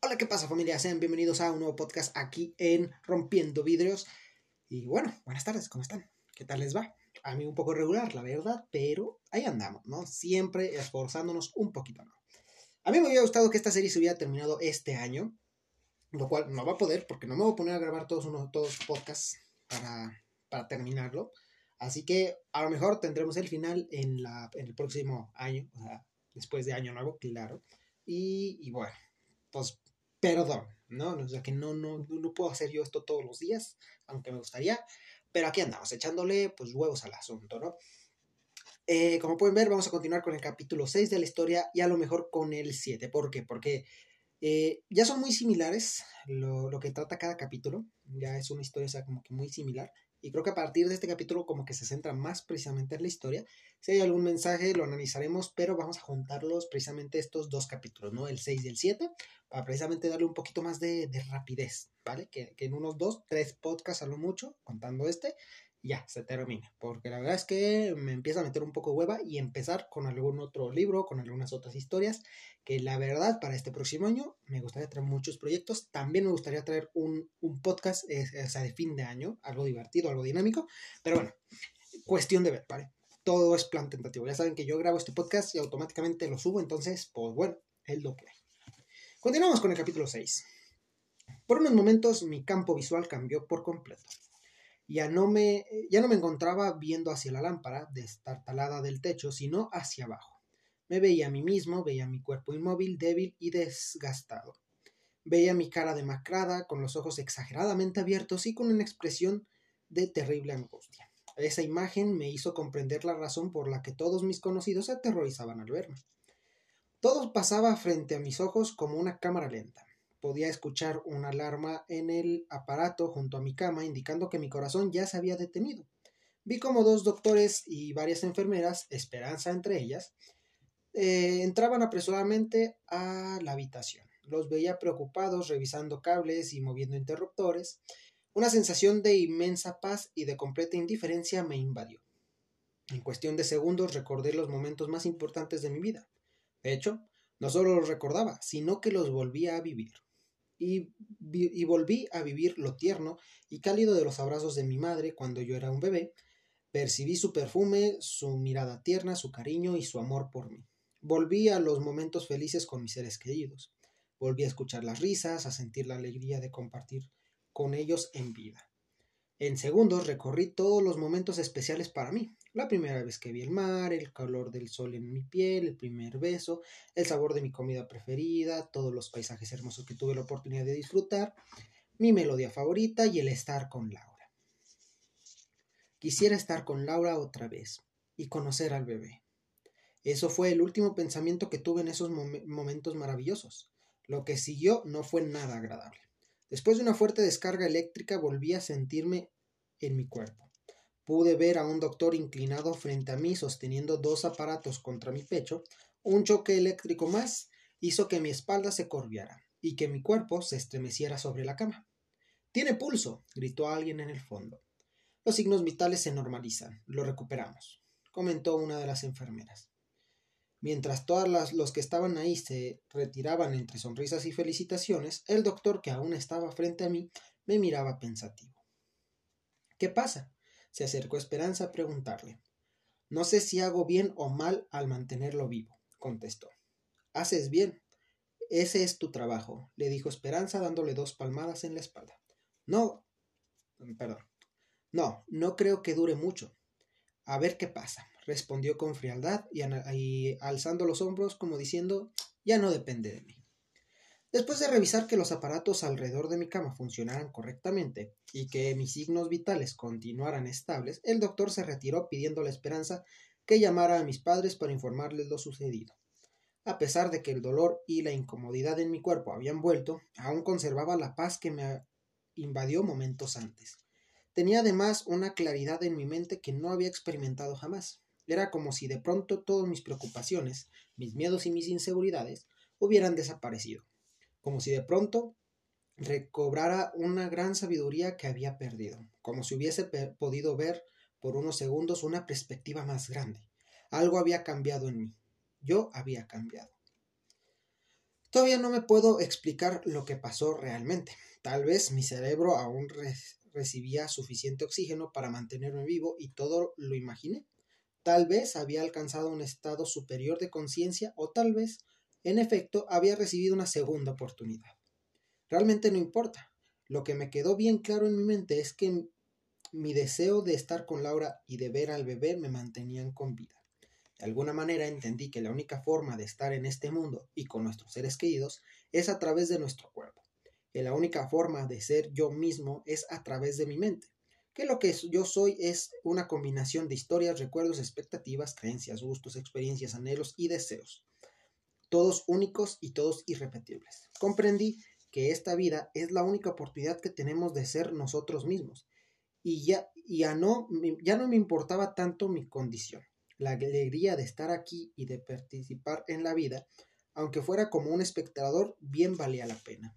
Hola, ¿qué pasa familia? Sean bienvenidos a un nuevo podcast aquí en Rompiendo Vidrios. Y bueno, buenas tardes, ¿cómo están? ¿Qué tal les va? A mí un poco regular, la verdad, pero ahí andamos, ¿no? Siempre esforzándonos un poquito, ¿no? A mí me hubiera gustado que esta serie se hubiera terminado este año, lo cual no va a poder porque no me voy a poner a grabar todos unos todos podcasts para, para terminarlo. Así que a lo mejor tendremos el final en, la, en el próximo año, o sea, después de Año Nuevo, claro. Y, y bueno, pues perdón, ¿no? O sea, que no, no, no puedo hacer yo esto todos los días, aunque me gustaría, pero aquí andamos, echándole pues huevos al asunto, ¿no? Eh, como pueden ver, vamos a continuar con el capítulo 6 de la historia y a lo mejor con el 7. ¿Por qué? Porque eh, ya son muy similares lo, lo, que trata cada capítulo, ya es una historia, o sea, como que muy similar. Y creo que a partir de este capítulo como que se centra más precisamente en la historia. Si hay algún mensaje lo analizaremos, pero vamos a juntarlos precisamente estos dos capítulos, ¿no? El 6 y el 7, para precisamente darle un poquito más de, de rapidez, ¿vale? Que, que, en unos dos, tres podcasts a lo mucho, contando este, ya se termina. Porque la verdad es que me empieza a meter un poco hueva y empezar con algún otro libro, con algunas otras historias, que la verdad para este próximo año me gustaría traer muchos proyectos. También me gustaría traer un, un podcast, eh, o sea, de fin de año, algo divertido, algo dinámico. Pero bueno, cuestión de ver, ¿vale? Todo es plan tentativo. Ya saben que yo grabo este podcast y automáticamente lo subo, entonces, pues bueno, es lo que hay. Continuamos con el capítulo 6. Por unos momentos mi campo visual cambió por completo ya no me, ya no me encontraba viendo hacia la lámpara destartalada del techo, sino hacia abajo. Me veía a mí mismo, veía mi cuerpo inmóvil, débil y desgastado. Veía mi cara demacrada, con los ojos exageradamente abiertos y con una expresión de terrible angustia. Esa imagen me hizo comprender la razón por la que todos mis conocidos se aterrorizaban al verme. Todo pasaba frente a mis ojos como una cámara lenta podía escuchar una alarma en el aparato junto a mi cama indicando que mi corazón ya se había detenido. Vi como dos doctores y varias enfermeras, Esperanza entre ellas, eh, entraban apresuradamente a la habitación. Los veía preocupados, revisando cables y moviendo interruptores. Una sensación de inmensa paz y de completa indiferencia me invadió. En cuestión de segundos recordé los momentos más importantes de mi vida. De hecho, no solo los recordaba, sino que los volvía a vivir y, y, volví a vivir lo tierno y cálido de los abrazos de mi madre cuando yo era un bebé. Percibí su perfume, su mirada tierna, su cariño y su amor por mí. Volví a los momentos felices con mis seres queridos. Volví a escuchar las risas, a sentir la alegría de compartir con ellos en vida. En segundos recorrí todos los momentos especiales para mí, la primera vez que vi el mar, el calor del sol en mi piel, el primer beso, el sabor de mi comida preferida, todos los paisajes hermosos que tuve la oportunidad de disfrutar, mi melodía favorita y el estar con Laura. Quisiera estar con Laura otra vez y conocer al bebé. Eso fue el último pensamiento que tuve en esos mom momentos maravillosos. Lo que siguió no fue nada agradable. Después de una fuerte descarga eléctrica volví a sentirme en mi cuerpo. Pude ver a un doctor inclinado frente a mí sosteniendo dos aparatos contra mi pecho. Un choque eléctrico más hizo que mi espalda se corviara y que mi cuerpo se estremeciera sobre la cama. Tiene pulso, gritó alguien en el fondo. Los signos vitales se normalizan, lo recuperamos, comentó una de las enfermeras. Mientras todos los que estaban ahí se retiraban entre sonrisas y felicitaciones, el doctor, que aún estaba frente a mí, me miraba pensativo. ¿Qué pasa? Se acercó Esperanza a preguntarle. No sé si hago bien o mal al mantenerlo vivo, contestó. Haces bien. Ese es tu trabajo, le dijo Esperanza dándole dos palmadas en la espalda. No. Perdón. No, no creo que dure mucho. A ver qué pasa, respondió con frialdad y, alzando los hombros como diciendo ya no depende de mí. Después de revisar que los aparatos alrededor de mi cama funcionaran correctamente y que mis signos vitales continuaran estables, el doctor se retiró pidiendo la esperanza que llamara a mis padres para informarles lo sucedido. A pesar de que el dolor y la incomodidad en mi cuerpo habían vuelto, aún conservaba la paz que me invadió momentos antes. Tenía además una claridad en mi mente que no había experimentado jamás. Era como si de pronto todas mis preocupaciones, mis miedos y mis inseguridades hubieran desaparecido como si de pronto recobrara una gran sabiduría que había perdido, como si hubiese podido ver por unos segundos una perspectiva más grande. Algo había cambiado en mí. Yo había cambiado. Todavía no me puedo explicar lo que pasó realmente. Tal vez mi cerebro aún recibía suficiente oxígeno para mantenerme vivo y todo lo imaginé. Tal vez había alcanzado un estado superior de conciencia o tal vez, en efecto, había recibido una segunda oportunidad. Realmente no importa. Lo que me quedó bien claro en mi mente es que mi deseo de estar con Laura y de ver al bebé me mantenían con vida. De alguna manera entendí que la única forma de estar en este mundo y con nuestros seres queridos es a través de nuestro cuerpo, que la única forma de ser yo mismo es a través de mi mente, que lo que yo soy es una combinación de historias, recuerdos, expectativas, creencias, gustos, experiencias, anhelos y deseos, todos únicos y todos irrepetibles. Comprendí que esta vida es la única oportunidad que tenemos de ser nosotros mismos y ya, ya, no, ya no me importaba tanto mi condición la alegría de estar aquí y de participar en la vida, aunque fuera como un espectador, bien valía la pena.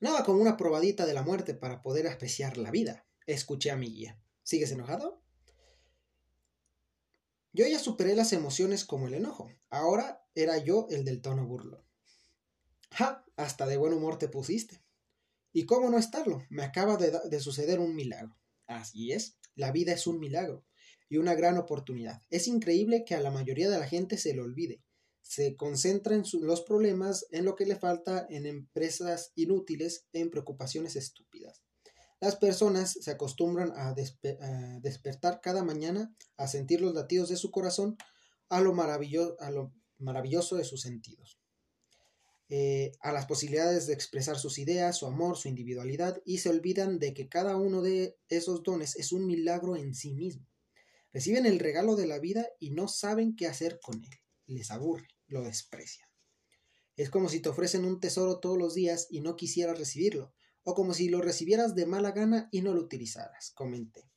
Nada como una probadita de la muerte para poder apreciar la vida, escuché a mi guía. ¿Sigues enojado? Yo ya superé las emociones como el enojo. Ahora era yo el del tono burlón. ¡Ja! Hasta de buen humor te pusiste. ¿Y cómo no estarlo? Me acaba de, de suceder un milagro. Así es, la vida es un milagro y una gran oportunidad. Es increíble que a la mayoría de la gente se le olvide. Se concentra en los problemas, en lo que le falta, en empresas inútiles, en preocupaciones estúpidas. Las personas se acostumbran a, despertar cada mañana, a sentir los latidos de su corazón, a lo, a lo maravilloso de sus sentidos. Eh, a las posibilidades de expresar sus ideas, su amor, su individualidad, y se olvidan de que cada uno de esos dones es un milagro en sí mismo. Reciben el regalo de la vida y no saben qué hacer con él. Les aburre, lo desprecian. Es como si te ofrecen un tesoro todos los días y no quisieras recibirlo, o como si lo recibieras de mala gana y no lo utilizaras, comenté.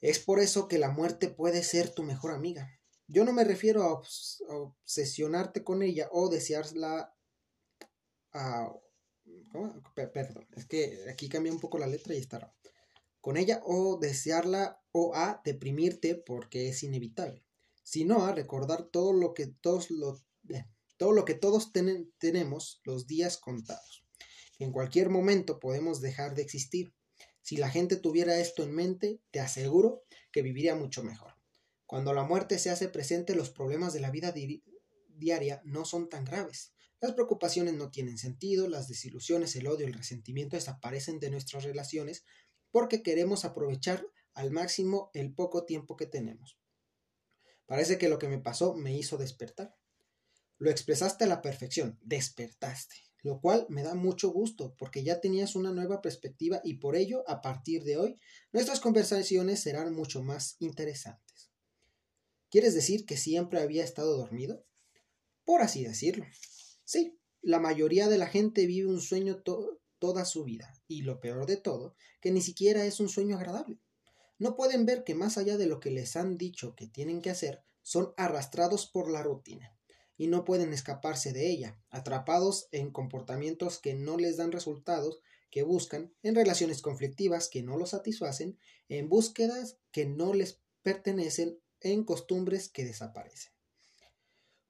Es por eso que la muerte puede ser tu mejor amiga. Yo no me refiero a, obsesionarte con ella o desearla a... Perdón, es que aquí cambia un poco la letra y está con ella o desearla o a deprimirte porque es inevitable, sino a recordar todo lo que todos, lo, todo lo que todos tenemos los días contados. En cualquier momento podemos dejar de existir. Si la gente tuviera esto en mente, te aseguro que viviría mucho mejor. Cuando la muerte se hace presente, los problemas de la vida diaria no son tan graves. Las preocupaciones no tienen sentido, las desilusiones, el odio, el resentimiento desaparecen de nuestras relaciones porque queremos aprovechar al máximo el poco tiempo que tenemos. Parece que lo que me pasó me hizo despertar. Lo expresaste a la perfección, despertaste, lo cual me da mucho gusto porque ya tenías una nueva perspectiva y por ello, a partir de hoy, nuestras conversaciones serán mucho más interesantes. ¿Quieres decir que siempre había estado dormido? Por así decirlo. Sí, la mayoría de la gente vive un sueño toda su vida, y lo peor de todo, que ni siquiera es un sueño agradable. No pueden ver que más allá de lo que les han dicho que tienen que hacer, son arrastrados por la rutina, y no pueden escaparse de ella, atrapados en comportamientos que no les dan resultados que buscan, en relaciones conflictivas que no los satisfacen, en búsquedas que no les pertenecen, en costumbres que desaparecen.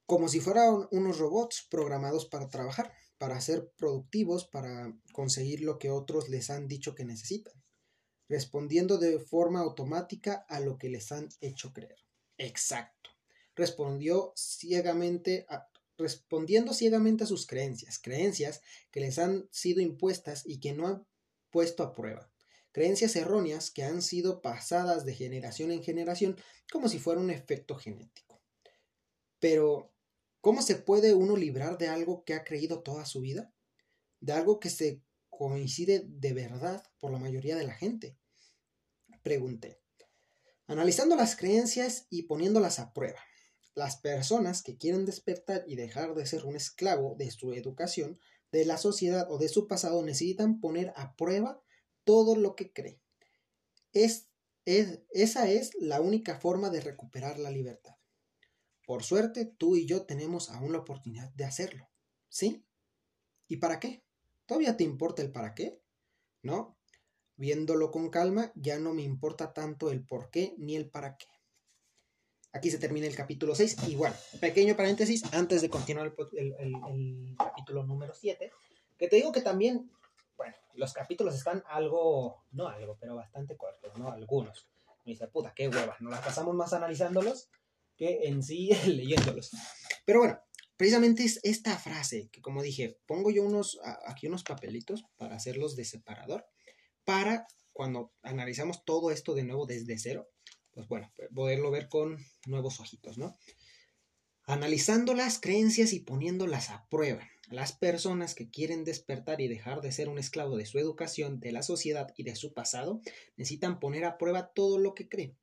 Como si fueran unos robots programados para trabajar, para ser productivos, para conseguir lo que otros les han dicho que necesitan, respondiendo de forma automática a lo que les han hecho creer. Exacto. Respondió ciegamente a, respondiendo ciegamente a sus creencias, creencias que les han sido impuestas y que no han puesto a prueba, creencias erróneas que han sido pasadas de generación en generación como si fuera un efecto genético. Pero ¿Cómo se puede uno librar de algo que ha creído toda su vida? De algo que se coincide de verdad por la mayoría de la gente. Pregunté. Analizando las creencias y poniéndolas a prueba. Las personas que quieren despertar y dejar de ser un esclavo de su educación, de la sociedad o de su pasado necesitan poner a prueba todo lo que cree. Es, es, esa es la única forma de recuperar la libertad. Por suerte, tú y yo tenemos aún la oportunidad de hacerlo. ¿Sí? ¿Y para qué? ¿Todavía te importa el para qué? No. Viéndolo con calma, ya no me importa tanto el por qué ni el para qué. aquí se termina el capítulo 6. Y bueno, pequeño paréntesis antes de continuar el, el capítulo número 7, que te digo que también, bueno, los capítulos están algo, no algo, pero bastante cortos, ¿no? Algunos. Me dice, puta, qué hueva, nos la pasamos más analizándolos que en sí leyéndolos. Pero bueno, precisamente es esta frase que como dije, pongo yo unos, aquí unos papelitos para hacerlos de separador, para cuando analizamos todo esto de nuevo desde cero, pues bueno, poderlo ver con nuevos ojitos, ¿no? Analizando las creencias y poniéndolas a prueba. Las personas que quieren despertar y dejar de ser un esclavo de su educación, de la sociedad y de su pasado, necesitan poner a prueba todo lo que creen.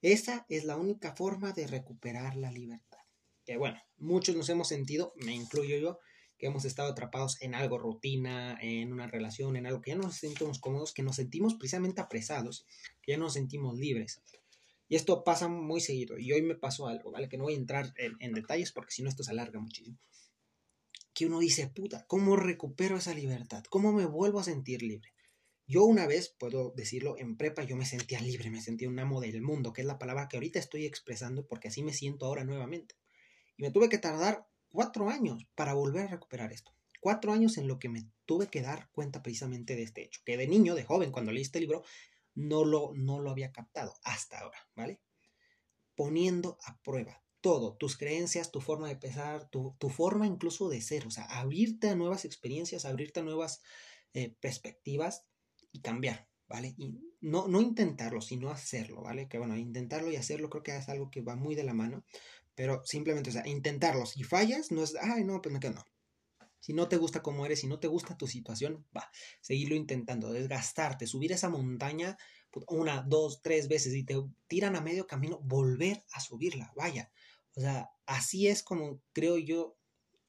Esa es la única forma de recuperar la libertad. Que bueno, muchos nos hemos sentido, me incluyo yo, que hemos estado atrapados en algo rutina, en una relación, en algo que ya no nos sentimos cómodos, que nos sentimos precisamente apresados, que ya no nos sentimos libres. Y esto pasa muy seguido. Y hoy me pasó algo, ¿vale? Que no voy a entrar en, en detalles porque si no esto se alarga muchísimo que uno dice, puta, ¿cómo recupero esa libertad? ¿Cómo me vuelvo a sentir libre? Yo una vez, puedo decirlo, en prepa yo me sentía libre, me sentía un amo del mundo, que es la palabra que ahorita estoy expresando porque así me siento ahora nuevamente. Y me tuve que tardar cuatro años para volver a recuperar esto. Cuatro años en lo que me tuve que dar cuenta precisamente de este hecho, que de niño, de joven, cuando leí este libro, no lo, no lo había captado hasta ahora, ¿vale? Poniendo a prueba todo, tus creencias, tu forma de pensar, tu, forma incluso de ser, o sea, abrirte a nuevas experiencias, abrirte a nuevas eh, perspectivas y cambiar, ¿vale? Y no, no intentarlo, sino hacerlo, ¿vale? Que bueno, intentarlo y hacerlo creo que es algo que va muy de la mano, pero simplemente, o sea, intentarlo, si fallas, no es, ay, no, pues me quedo, no. Si no te gusta cómo eres, si no te gusta tu situación, va, seguirlo intentando, desgastarte, subir esa montaña una, dos, tres veces y te tiran a medio camino, volver a subirla, vaya. O sea, así es como creo yo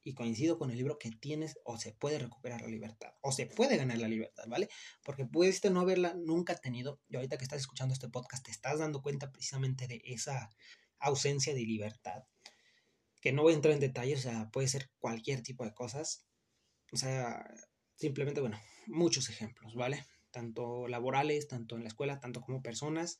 y coincido con el libro que tienes o se puede recuperar la libertad o se puede ganar la libertad, ¿vale? Porque puedes no haberla nunca tenido y ahorita que estás escuchando este podcast te estás dando cuenta precisamente de esa ausencia de libertad. Que no voy a entrar en detalles, o sea, puede ser cualquier tipo de cosas. O sea, simplemente, bueno, muchos ejemplos, ¿vale? Tanto laborales, tanto en la escuela, tanto como personas.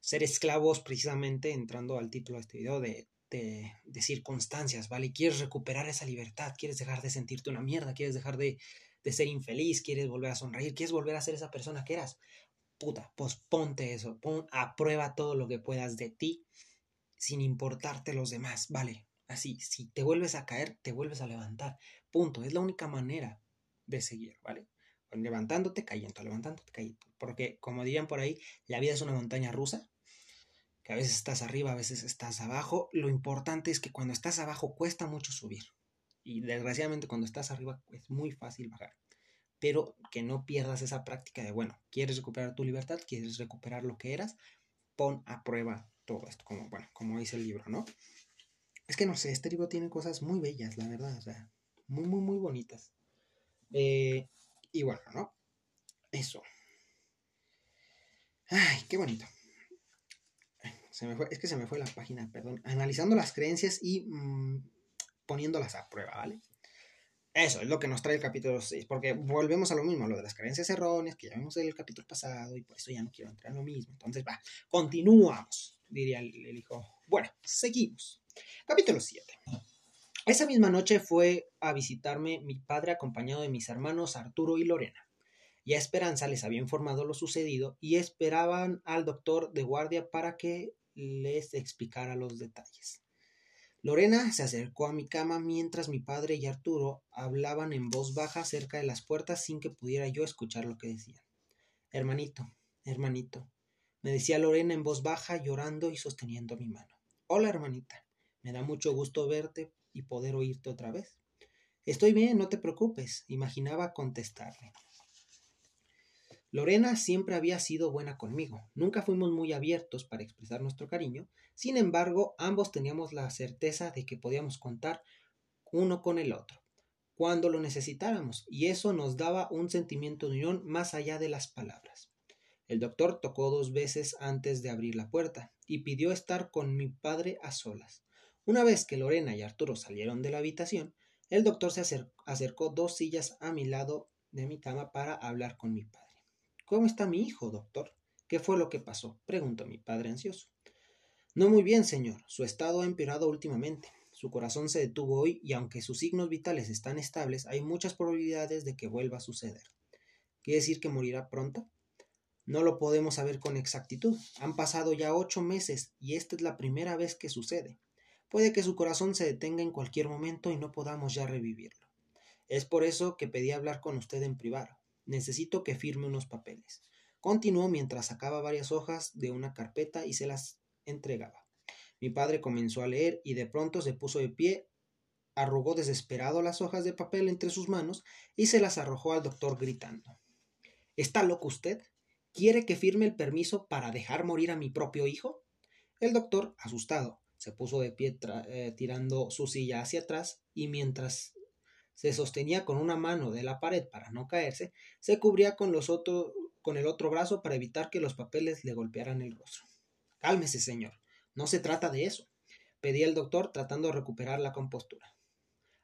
Ser esclavos, precisamente, entrando al título de este video, de de, circunstancias, ¿vale? Quieres recuperar esa libertad, quieres dejar de sentirte una mierda, quieres dejar de, ser infeliz, quieres volver a sonreír, quieres volver a ser esa persona que eras. Puta, pues ponte eso, pon a prueba todo lo que puedas de ti sin importarte los demás, ¿vale? Así, si te vuelves a caer, te vuelves a levantar. Punto, es la única manera de seguir, ¿vale? Levantándote, cayendo, levantándote, cayendo. Porque, como dirían por ahí, la vida es una montaña rusa que a veces estás arriba, a veces estás abajo. Lo importante es que cuando estás abajo cuesta mucho subir. Y desgraciadamente cuando estás arriba es muy fácil bajar. Pero que no pierdas esa práctica de, bueno, quieres recuperar tu libertad, quieres recuperar lo que eras, pon a prueba todo esto, como, bueno, como dice el libro, ¿no? Es que no sé, este libro tiene cosas muy bellas, la verdad, o sea, muy, muy, muy bonitas. Eh, y bueno, ¿no? Eso. Ay, qué bonito es que se me fue la página, perdón. Analizando las creencias y mm, poniéndolas a prueba, ¿vale? Eso es lo que nos trae el capítulo 6, porque volvemos a lo mismo, lo de las creencias erróneas, que ya vimos en el capítulo pasado, y por eso ya no quiero entrar en lo mismo. Entonces, va, continuamos, diría el, hijo. Bueno, seguimos. Capítulo 7. Esa misma noche fue a visitarme mi padre acompañado de mis hermanos Arturo y Lorena. Ya Esperanza les había informado lo sucedido y esperaban al doctor de guardia para que les explicara los detalles. Lorena se acercó a mi cama mientras mi padre y Arturo hablaban en voz baja cerca de las puertas sin que pudiera yo escuchar lo que decían. Hermanito, hermanito, me decía Lorena en voz baja, llorando y sosteniendo mi mano. Hola, hermanita, me da mucho gusto verte y poder oírte otra vez. Estoy bien, no te preocupes, imaginaba contestarle. Lorena siempre había sido buena conmigo, nunca fuimos muy abiertos para expresar nuestro cariño, sin embargo, ambos teníamos la certeza de que podíamos contar uno con el otro, cuando lo necesitáramos, y eso nos daba un sentimiento de unión más allá de las palabras. El doctor tocó dos veces antes de abrir la puerta y pidió estar con mi padre a solas. Una vez que Lorena y Arturo salieron de la habitación, el doctor se acercó dos sillas a mi lado de mi cama para hablar con mi padre. ¿Cómo está mi hijo, doctor? ¿Qué fue lo que pasó? preguntó mi padre ansioso. No muy bien, señor. Su estado ha empeorado últimamente. Su corazón se detuvo hoy y aunque sus signos vitales están estables, hay muchas probabilidades de que vuelva a suceder. ¿Quiere decir que morirá pronto? No lo podemos saber con exactitud. Han pasado ya ocho meses y esta es la primera vez que sucede. Puede que su corazón se detenga en cualquier momento y no podamos ya revivirlo. Es por eso que pedí hablar con usted en privado. Necesito que firme unos papeles. Continuó mientras sacaba varias hojas de una carpeta y se las entregaba. Mi padre comenzó a leer y de pronto se puso de pie, arrugó desesperado las hojas de papel entre sus manos y se las arrojó al doctor gritando. ¿Está loco usted? ¿Quiere que firme el permiso para dejar morir a mi propio hijo? El doctor, asustado, se puso de pie eh, tirando su silla hacia atrás y mientras se sostenía con una mano de la pared para no caerse, se cubría con, los con el otro brazo para evitar que los papeles le golpearan el rostro. Cálmese, señor. No se trata de eso, pedía el doctor tratando de recuperar la compostura.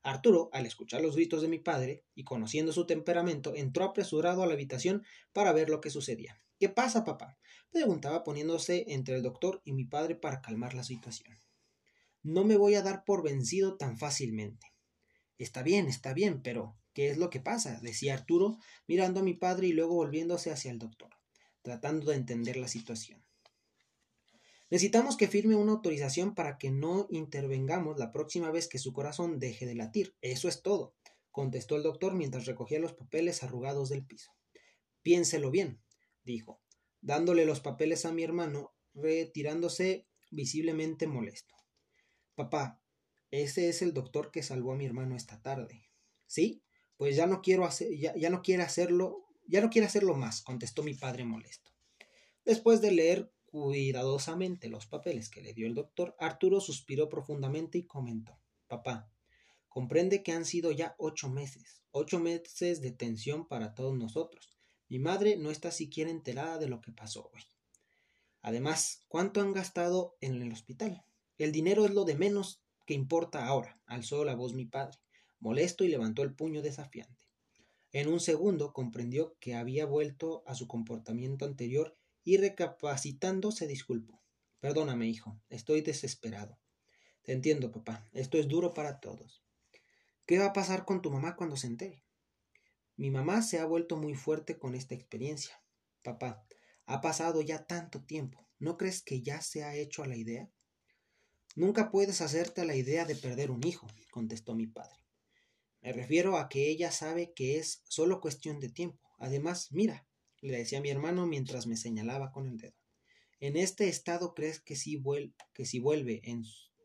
Arturo, al escuchar los gritos de mi padre y conociendo su temperamento, entró apresurado a la habitación para ver lo que sucedía. ¿Qué pasa, papá? preguntaba poniéndose entre el doctor y mi padre para calmar la situación. No me voy a dar por vencido tan fácilmente. Está bien, está bien, pero ¿qué es lo que pasa? decía Arturo, mirando a mi padre y luego volviéndose hacia el doctor, tratando de entender la situación. Necesitamos que firme una autorización para que no intervengamos la próxima vez que su corazón deje de latir. Eso es todo, contestó el doctor mientras recogía los papeles arrugados del piso. Piénselo bien, dijo, dándole los papeles a mi hermano, retirándose visiblemente molesto. Papá, ese es el doctor que salvó a mi hermano esta tarde. ¿Sí? Pues ya no quiero hacer, ya, ya no quiere hacerlo, ya no quiere hacerlo más, contestó mi padre molesto. Después de leer cuidadosamente los papeles que le dio el doctor, Arturo suspiró profundamente y comentó Papá, comprende que han sido ya ocho meses, ocho meses de tensión para todos nosotros. Mi madre no está siquiera enterada de lo que pasó hoy. Además, ¿cuánto han gastado en el hospital? El dinero es lo de menos que importa ahora, alzó la voz mi padre, molesto y levantó el puño desafiante. En un segundo comprendió que había vuelto a su comportamiento anterior y recapacitando se disculpó. Perdóname, hijo, estoy desesperado. Te entiendo, papá, esto es duro para todos. ¿Qué va a pasar con tu mamá cuando se entere? Mi mamá se ha vuelto muy fuerte con esta experiencia. Papá, ha pasado ya tanto tiempo. ¿No crees que ya se ha hecho a la idea? Nunca puedes hacerte la idea de perder un hijo, contestó mi padre. Me refiero a que ella sabe que es solo cuestión de tiempo. Además, mira, le decía mi hermano mientras me señalaba con el dedo. ¿En este estado crees que si, que vuelve en,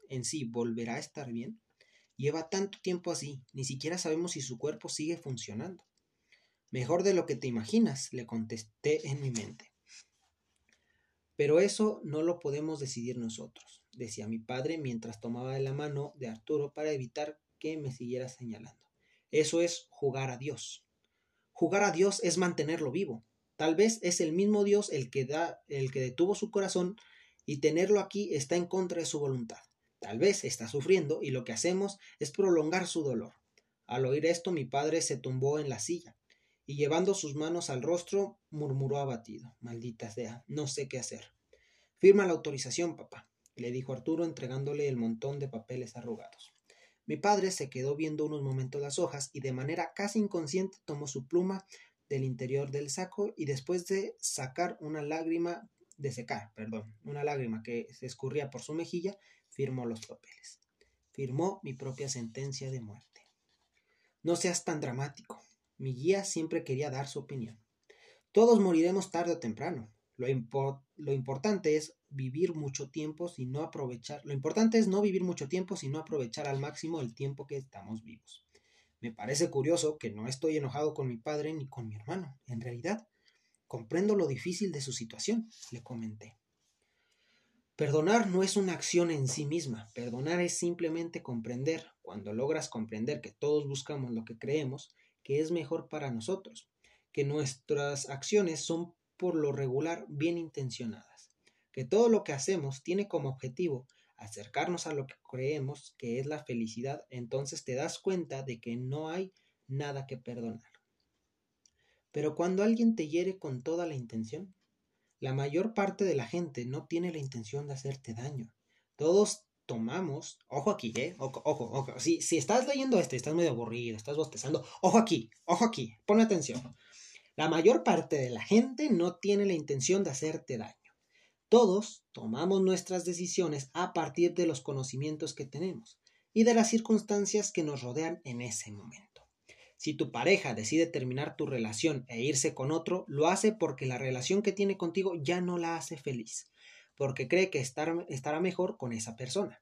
en sí volverá a estar bien? Lleva tanto tiempo así, ni siquiera sabemos si su cuerpo sigue funcionando. Mejor de lo que te imaginas, le contesté en mi mente. Pero eso no lo podemos decidir nosotros, decía mi padre mientras tomaba la mano de Arturo para evitar que me siguiera señalando. Eso es jugar a Dios. Jugar a Dios es mantenerlo vivo. Tal vez es el mismo Dios el que da, el que detuvo su corazón y tenerlo aquí está en contra de su voluntad. Tal vez está sufriendo y lo que hacemos es prolongar su dolor. Al oír esto mi padre se tumbó en la silla y llevando sus manos al rostro murmuró abatido. Maldita sea, no sé qué hacer. Firma la autorización, papá, le dijo Arturo entregándole el montón de papeles arrugados. Mi padre se quedó viendo unos momentos las hojas y de manera casi inconsciente tomó su pluma del interior del saco y después de sacar una lágrima, de secar, perdón, una lágrima que se escurría por su mejilla, firmó los papeles. Firmó mi propia sentencia de muerte. No seas tan dramático. Mi guía siempre quería dar su opinión. Todos moriremos tarde o temprano. Lo, lo, importante es vivir mucho tiempo si no aprovechar. Lo importante es no vivir mucho tiempo sino aprovechar al máximo el tiempo que estamos vivos. Me parece curioso que no estoy enojado con mi padre ni con mi hermano. En realidad, comprendo lo difícil de su situación, le comenté. Perdonar no es una acción en sí misma, perdonar es simplemente comprender, cuando logras comprender que todos buscamos lo que creemos, que es mejor para nosotros, que nuestras acciones son por lo regular bien intencionadas, que todo lo que hacemos tiene como objetivo acercarnos a lo que creemos que es la felicidad, entonces te das cuenta de que no hay nada que perdonar. Pero cuando alguien te hiere con toda la intención, la mayor parte de la gente no tiene la intención de hacerte daño, Todos tomamos, ojo aquí, ¿eh? Ojo, ojo. Si, si estás leyendo esto y estás medio aburrido, estás bostezando, ojo aquí, ojo aquí, ponme atención. La mayor parte de la gente no tiene la intención de hacerte daño. Todos tomamos nuestras decisiones a partir de los conocimientos que tenemos y de las circunstancias que nos rodean en ese momento. Si tu pareja decide terminar tu relación e irse con otro, lo hace porque la relación que tiene contigo ya no la hace feliz porque cree que estará mejor con esa persona.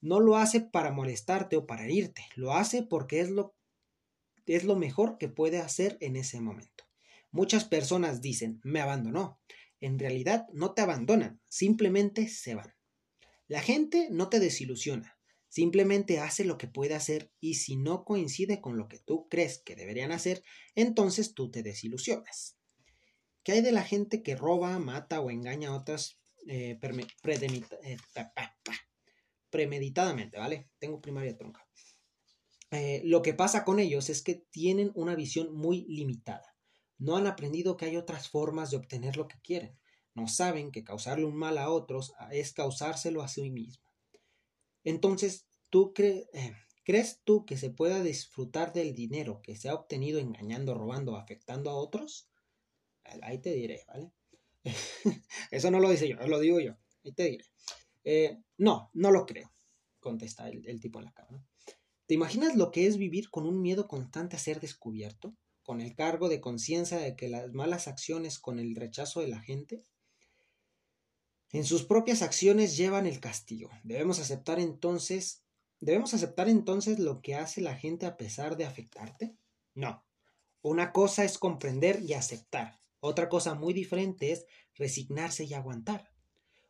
No lo hace para molestarte o para herirte, lo hace porque es lo, es lo mejor que puede hacer en ese momento. Muchas personas dicen, me abandonó. En realidad no te abandonan, simplemente se van. La gente no te desilusiona, simplemente hace lo que puede hacer y si no coincide con lo que tú crees que deberían hacer, entonces tú te desilusionas. ¿Qué hay de la gente que roba, mata o engaña a otras eh, eh, premeditadamente, ¿vale? Tengo primaria tronca. Eh, lo que pasa con ellos es que tienen una visión muy limitada. No han aprendido que hay otras formas de obtener lo que quieren. No saben que causarle un mal a otros es causárselo a sí mismo. Entonces, ¿tú crees tú que se pueda disfrutar del dinero que se ha obtenido engañando, robando, afectando a otros? Ahí te diré, ¿vale? Eso no lo dice yo, lo digo yo. Y te diré. Eh, no, no lo creo, contesta el, tipo en la cara. ¿Te imaginas lo que es vivir con un miedo constante a ser descubierto? ¿Con el cargo de conciencia de que las malas acciones con el rechazo de la gente? En sus propias acciones llevan el castigo. Debemos aceptar entonces, ¿debemos aceptar entonces lo que hace la gente a pesar de afectarte? No. Una cosa es comprender y aceptar. Otra cosa muy diferente es resignarse y aguantar.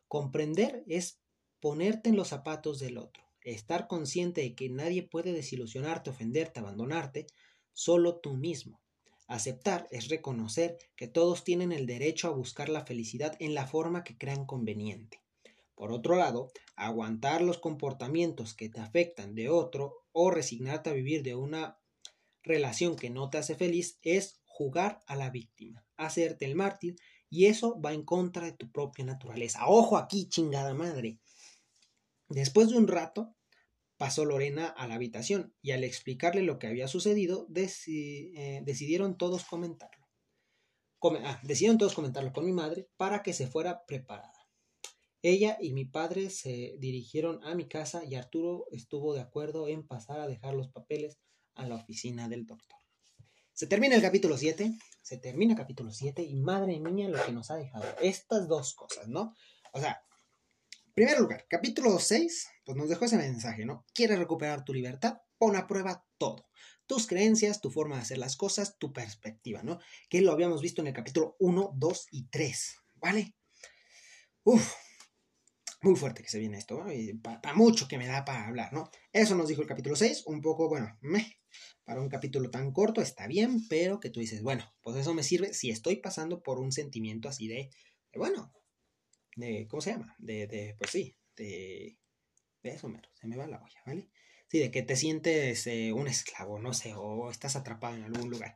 Comprender es ponerte en los zapatos del otro, estar consciente de que nadie puede desilusionarte, ofenderte, abandonarte, solo tú mismo. Aceptar es reconocer que todos tienen el derecho a buscar la felicidad en la forma que crean conveniente. Por otro lado, aguantar los comportamientos que te afectan de otro o resignarte a vivir de una relación que no te hace feliz es jugar a la víctima, hacerte el mártir, y eso va en contra de tu propia naturaleza. Ojo aquí, chingada madre. Después de un rato, pasó Lorena a la habitación y al explicarle lo que había sucedido, eh, decidieron todos comentarlo. ah, decidieron todos comentarlo con mi madre para que se fuera preparada. Ella y mi padre se dirigieron a mi casa y Arturo estuvo de acuerdo en pasar a dejar los papeles a la oficina del doctor. Se termina el capítulo 7, se termina el capítulo 7 y madre mía lo que nos ha dejado. Estas dos cosas, ¿no? O sea, primer lugar, capítulo 6, pues nos dejó ese mensaje, ¿no? ¿Quieres recuperar tu libertad? Pon a prueba todo. Tus creencias, tu forma de hacer las cosas, tu perspectiva, ¿no? Que lo habíamos visto en el capítulo 1, 2 y 3, ¿vale? Uf, muy fuerte que se viene esto, ¿no? Y para mucho que me da para hablar, ¿no? Eso nos dijo el capítulo 6, un poco, bueno, me para un capítulo tan corto está bien, pero que tú dices, bueno, pues eso me sirve si estoy pasando por un sentimiento así de, bueno, de, ¿cómo se llama? De, de pues sí, de, de eso mero, se me va la olla, ¿vale? Sí, de que te sientes eh, un esclavo, no sé, o estás atrapado en algún lugar.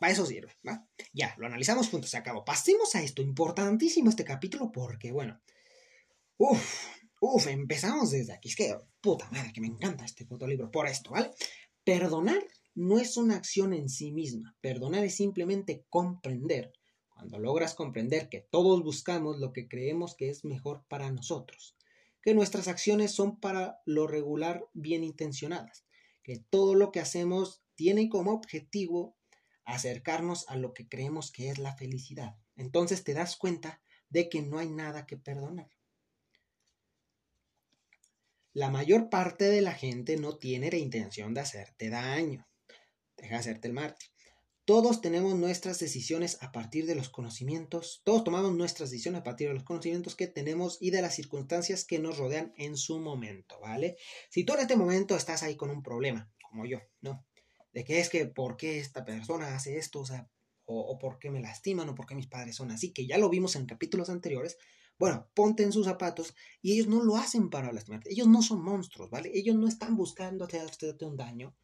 Para eso sirve, ¿va? Ya, lo analizamos juntos, se acabó. Pasemos a esto, importantísimo este capítulo, porque, bueno, uff, uff, empezamos desde aquí. Es que, puta madre, que me encanta este puto libro por esto, ¿vale? Perdonar no es una acción en sí misma. Perdonar es simplemente comprender. Cuando logras comprender que todos buscamos lo que creemos que es mejor para nosotros, que nuestras acciones son para lo regular bien intencionadas, que todo lo que hacemos tiene como objetivo acercarnos a lo que creemos que es la felicidad. Entonces te das cuenta de que no hay nada que perdonar. La mayor parte de la gente no tiene la intención de hacerte daño. Deja de hacerte el mártir. Todos tenemos nuestras decisiones a partir de los conocimientos, todos tomamos nuestras decisiones a partir de los conocimientos que tenemos y de las circunstancias que nos rodean en su momento, ¿vale? Si tú en este momento estás ahí con un problema, como yo, ¿no? De que es que, ¿por qué esta persona hace esto? O o por qué me lastiman, o por qué mis padres son así, que ya lo vimos en capítulos anteriores, bueno, ponte en sus zapatos y ellos no lo hacen para lastimarte. Ellos no son monstruos, ¿vale? Ellos no están buscando hacerte un daño.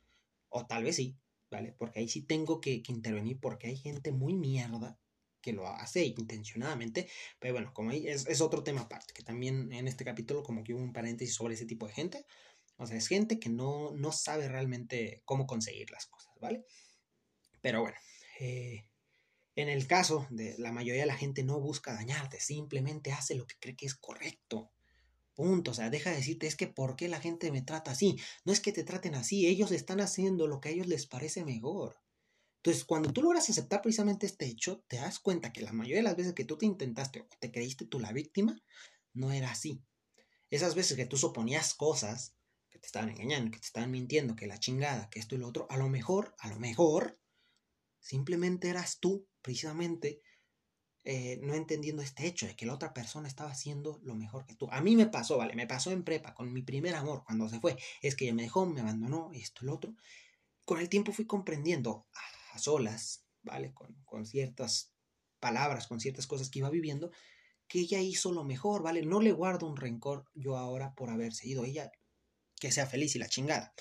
O tal vez sí, ¿vale? Porque ahí sí tengo que, intervenir porque hay gente muy mierda, que lo hace intencionadamente, pero bueno, como ahí es, es otro tema aparte, que también en este capítulo como que hubo un paréntesis sobre ese tipo de gente, o sea, es gente que no, no sabe realmente cómo conseguir las cosas, ¿vale? Pero bueno, eh, en el caso de la mayoría de la gente no busca dañarte, simplemente hace lo que cree que es correcto. Punto, o sea, deja de decirte, es que ¿por qué la gente me trata así? No es que te traten así, ellos están haciendo lo que a ellos les parece mejor. Entonces, cuando tú logras aceptar precisamente este hecho, te das cuenta que la mayoría de las veces que tú te intentaste o te creíste tú la víctima, no era así. Esas veces que tú suponías cosas, que te estaban engañando, que te estaban mintiendo, que la chingada, que esto y lo otro, a lo mejor, a lo mejor, simplemente eras tú, precisamente, eh, no entendiendo este hecho de que la otra persona estaba haciendo lo mejor que tú. A mí me pasó, ¿vale? Me pasó en prepa con mi primer amor cuando se fue. Es que ella me dejó, me abandonó, esto lo otro. Con el tiempo fui comprendiendo a solas, ¿vale? Con, con ciertas palabras, con ciertas cosas que iba viviendo, que ella hizo lo mejor, ¿vale? No le guardo un rencor yo ahora por haberse ido. Ella, que sea feliz y la chingada.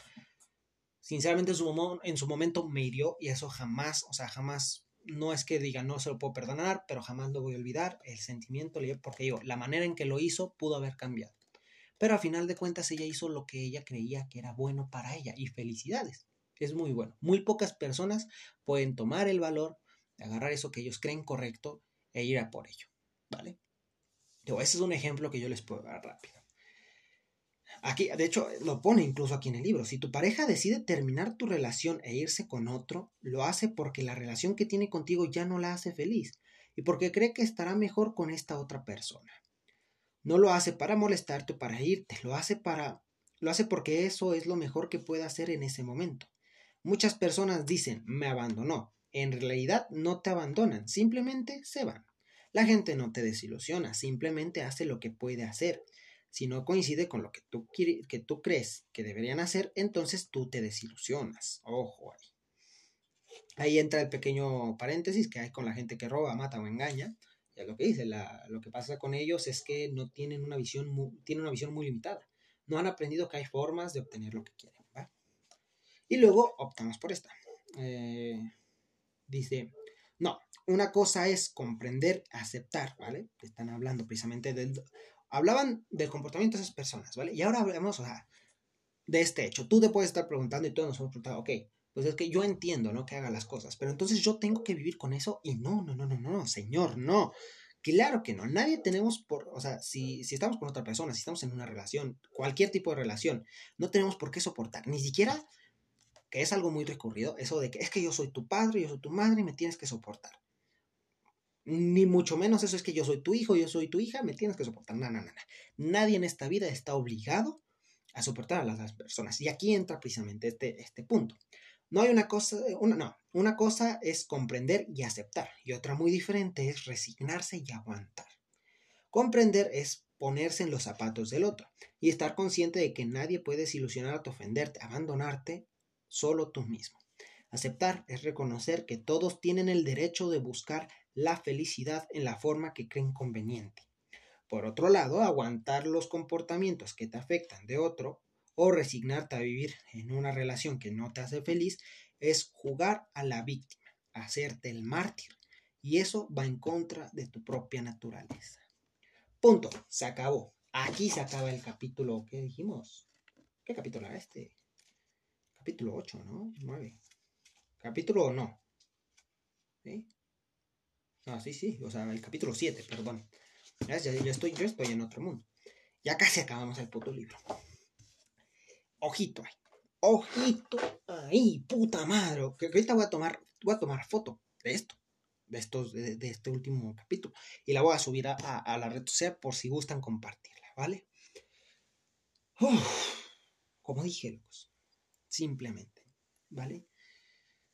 Sinceramente en su, en su momento me hirió y eso jamás, o sea, jamás no es que diga no se lo puedo perdonar, pero jamás lo voy a olvidar, el sentimiento, porque digo, la manera en que lo hizo pudo haber cambiado. Pero al final de cuentas ella hizo lo que ella creía que era bueno para ella y felicidades. Es muy bueno. Muy pocas personas pueden tomar el valor de agarrar eso que ellos creen correcto e ir a por ello, ¿vale? Digo, ese es un ejemplo que yo les puedo dar rápido. Aquí, de hecho, lo pone incluso aquí en el libro. Si tu pareja decide terminar tu relación e irse con otro, lo hace porque la relación que tiene contigo ya no la hace feliz y porque cree que estará mejor con esta otra persona. No lo hace para molestarte o para irte, lo hace para lo hace porque eso es lo mejor que puede hacer en ese momento. Muchas personas dicen, "Me abandonó." En realidad no te abandonan, simplemente se van. La gente no te desilusiona, simplemente hace lo que puede hacer. Si no coincide con lo que tú, que tú crees que deberían hacer, entonces tú te desilusionas. Ojo ahí. Ahí entra el pequeño paréntesis que hay con la gente que roba, mata o engaña. Ya lo que dice, lo que pasa con ellos es que no tienen una visión muy, tienen una visión muy limitada. No han aprendido que hay formas de obtener lo que quieren. Y luego optamos por esta. Eh, dice, no, una cosa es comprender, aceptar, ¿vale? Están hablando precisamente del, hablaban del comportamiento de esas personas, ¿vale? Y ahora hablamos, o sea, de este hecho. Tú te puedes estar preguntando y todos nos hemos preguntado, ok, pues es que yo entiendo, ¿no? Que haga las cosas, pero entonces yo tengo que vivir con eso y no, no, no, no, no, señor, no. Claro que no, nadie tenemos por, o sea, si, si estamos con otra persona, si estamos en una relación, cualquier tipo de relación, no tenemos por qué soportar, ni siquiera, que es algo muy recurrido, eso de que es que yo soy tu padre, yo soy tu madre y me tienes que soportar. Ni mucho menos eso es que yo soy tu hijo, yo soy tu hija, me tienes que soportar. No, no, no, Nadie en esta vida está obligado a soportar a las personas. Y aquí entra precisamente este, este punto. No hay una cosa, una, no, una cosa es comprender y aceptar, y otra muy diferente es resignarse y aguantar. Comprender es ponerse en los zapatos del otro y estar consciente de que nadie puede desilusionarte, ofenderte, abandonarte, solo tú mismo. Aceptar es reconocer que todos tienen el derecho de buscar la felicidad en la forma que creen conveniente. Por otro lado, aguantar los comportamientos que te afectan de otro o resignarte a vivir en una relación que no te hace feliz es jugar a la víctima, hacerte el mártir. Y eso va en contra de tu propia naturaleza. Punto. Se acabó. Aquí se acaba el capítulo. ¿Qué dijimos? ¿Qué capítulo era este? Capítulo 8, ¿no? 9. Capítulo no. ¿Sí? Ah, sí, sí, o sea, el capítulo 7, perdón. Ya, estoy, yo estoy en otro mundo. Ya casi acabamos el puto libro. Ojito ahí. Ojito ahí, puta madre. Que, ahorita voy a tomar, voy a tomar foto de esto. De, estos, de, este último capítulo. Y la voy a subir a, la red social por si gustan compartirla, ¿vale? como dije, locos. Simplemente, ¿vale?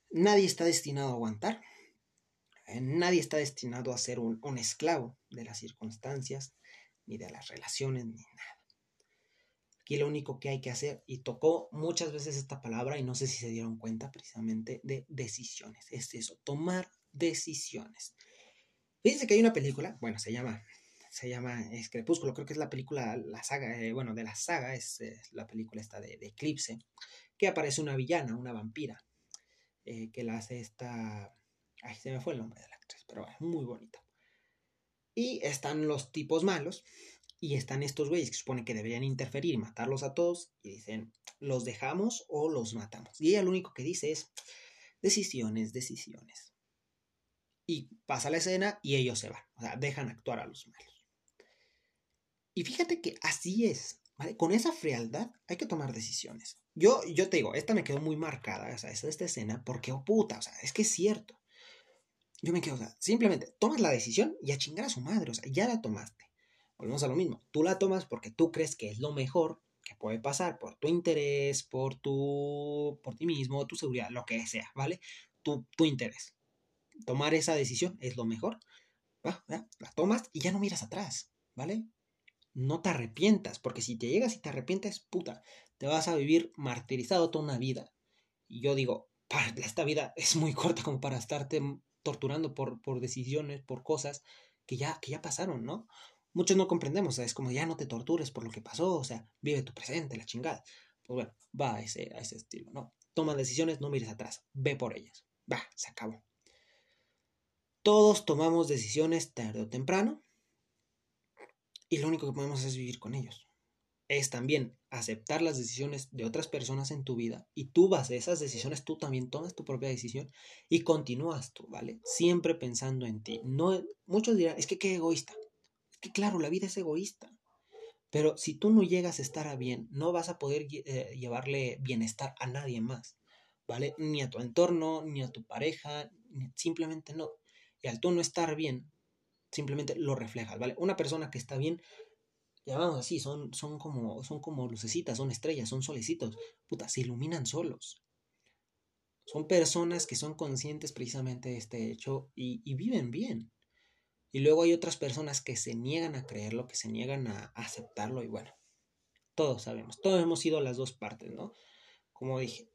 Nadie está destinado a aguantar. Eh, nadie está destinado a ser un, esclavo de las circunstancias, ni de las relaciones, ni nada. Aquí lo único que hay que hacer, y tocó muchas veces esta palabra, y no sé si se dieron cuenta precisamente, de decisiones. Es eso, tomar decisiones. Fíjense que hay una película, bueno, se llama, se llama es Crepúsculo, creo que es la película, la saga, eh, bueno, de la saga, es, la película esta de, Eclipse, que aparece una villana, una vampira, eh, que la hace esta Ay, se me fue el nombre de la actriz, pero bueno, muy bonita. Y están los tipos malos, y están estos güeyes que supone que deberían interferir matarlos a todos, y dicen, ¿los dejamos o los matamos? Y ella lo único que dice es, decisiones, decisiones. Y pasa la escena y ellos se van, o sea, dejan actuar a los malos. Y fíjate que así es, ¿vale? Con esa frialdad hay que tomar decisiones. Yo, yo te digo, esta me quedó muy marcada, o sea, esta, esta escena, porque, oh puta, o sea, es que es cierto. Yo me quedo, o sea, simplemente tomas la decisión y a chingar a su madre, o sea, ya la tomaste. Volvemos a lo mismo, tú la tomas porque tú crees que es lo mejor que puede pasar por tu interés, por tu, por ti mismo, tu seguridad, lo que sea, ¿vale? Tu, tu interés. Tomar esa decisión es lo mejor. La tomas y ya no miras atrás, ¿vale? No te arrepientas, porque si te llegas y te arrepientes, puta, te vas a vivir martirizado toda una vida. Y yo digo, esta vida es muy corta como para estarte torturando por, por decisiones, por cosas que ya, que ya pasaron, ¿no? Muchos no comprendemos, o es como ya no te tortures por lo que pasó, o sea, vive tu presente, la chingada. Pues bueno, va a ese, a ese estilo, ¿no? Toma decisiones, no mires atrás, ve por ellas. Va, se acabó. Todos tomamos decisiones tarde o temprano y lo único que podemos es vivir con ellos. Es también aceptar las decisiones de otras personas en tu vida y tú vas de esas decisiones, tú también tomas tu propia decisión y continúas tú, ¿vale? Siempre pensando en ti. No, muchos dirán, es que qué egoísta que claro, la vida es egoísta. Pero si tú no llegas a estar a bien, no vas a poder eh, llevarle bienestar a nadie más, ¿vale? Ni a tu entorno, ni a tu pareja, simplemente no. Y al tú no estar bien, simplemente lo reflejas, ¿vale? Una persona que está bien, llamamos así, son, son, como, son como lucecitas, son estrellas, son solecitos, puta, se iluminan solos. Son personas que son conscientes precisamente de este hecho y viven bien. Y luego hay otras personas que se niegan a creerlo, que se niegan a aceptarlo y bueno, todos sabemos, todos hemos sido las dos partes, ¿no? Como dije,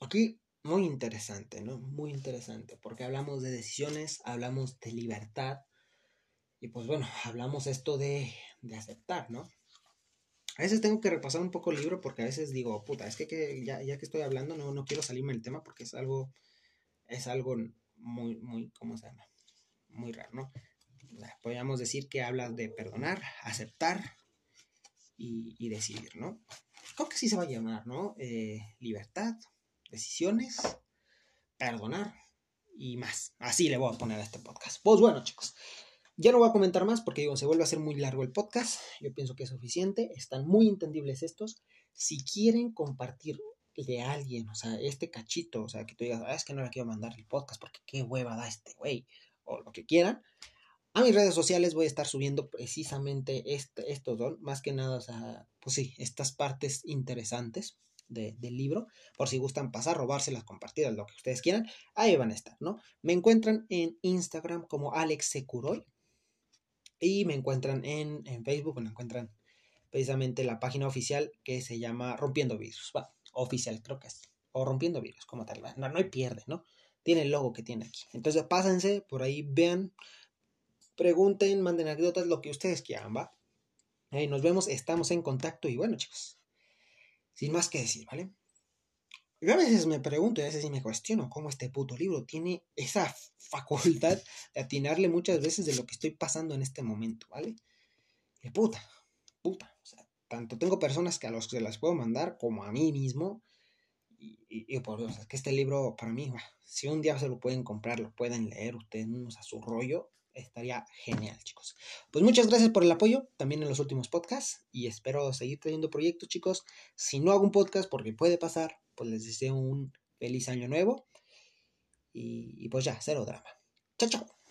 aquí muy interesante, ¿no? Muy interesante, porque hablamos de decisiones, hablamos de libertad y pues bueno, hablamos esto de, de aceptar, ¿no? A veces tengo que repasar un poco el libro porque a veces digo, puta, es que, ya, ya, que estoy hablando no, no quiero salirme del tema porque es algo, es algo muy, muy, ¿cómo se llama? muy raro, ¿no? Podríamos decir que habla de perdonar, aceptar y, decidir, ¿no? Creo que sí se va a llamar, ¿no? Eh, libertad, decisiones, perdonar y más. Así le voy a poner a este podcast. Pues bueno, chicos, ya no voy a comentar más porque digo, se vuelve a ser muy largo el podcast. Yo pienso que es suficiente. Están muy entendibles estos. Si quieren compartir de alguien, o sea, este cachito, o sea, que tú digas, ah, es que no le quiero mandar el podcast porque qué hueva da este güey o lo que quieran. A mis redes sociales voy a estar subiendo precisamente este, estos dos, más que nada, o sea, pues sí, estas partes interesantes del libro, por si gustan pasar, robárselas, compartidas, lo que ustedes quieran, ahí van a estar, ¿no? Me encuentran en Instagram como Alex Securoy y me encuentran en, en Facebook, me encuentran precisamente la página oficial que se llama Rompiendo Virus, va, oficial creo que es, o Rompiendo Virus, como tal, no, no hay pierde, ¿no? tiene el logo que tiene aquí. Entonces pásense por ahí, vean, pregunten, manden anécdotas, lo que ustedes quieran, ¿va? Ahí nos vemos, estamos en contacto y bueno, chicos, sin más que decir, ¿vale? Yo a veces me pregunto y a veces me cuestiono cómo este puto libro tiene esa facultad de atinarle muchas veces de lo que estoy pasando en este momento, ¿vale? Y puta, puta. O sea, tanto tengo personas que a los que las puedo mandar como a mí mismo y, por Dios, es que este libro para mí, si un día se lo pueden comprar, lo pueden leer ustedes mismos a su rollo, estaría genial, chicos. Pues muchas gracias por el apoyo también en los últimos podcasts y espero seguir trayendo proyectos, chicos. Si no hago un podcast, porque puede pasar, pues les deseo un feliz año nuevo y, y pues ya, cero drama. Chao, chao.